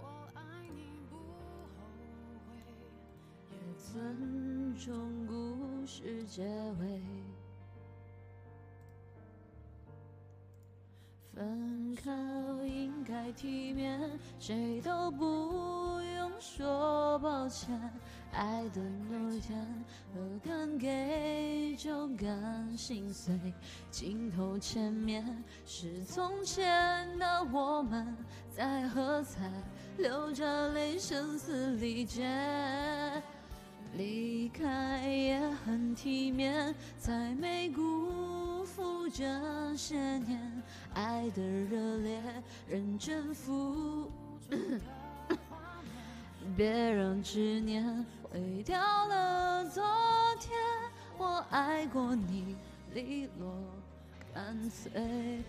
我爱你不后悔也尊重故事结尾分开应该体面谁都不用说抱歉爱的诺言不敢给就敢心碎。镜头前面是从前的我们，在喝彩，流着泪，声嘶力竭。离开也很体面，才没辜负这些年爱的热烈，认真付。别让执念毁掉了昨爱过你，利落干脆。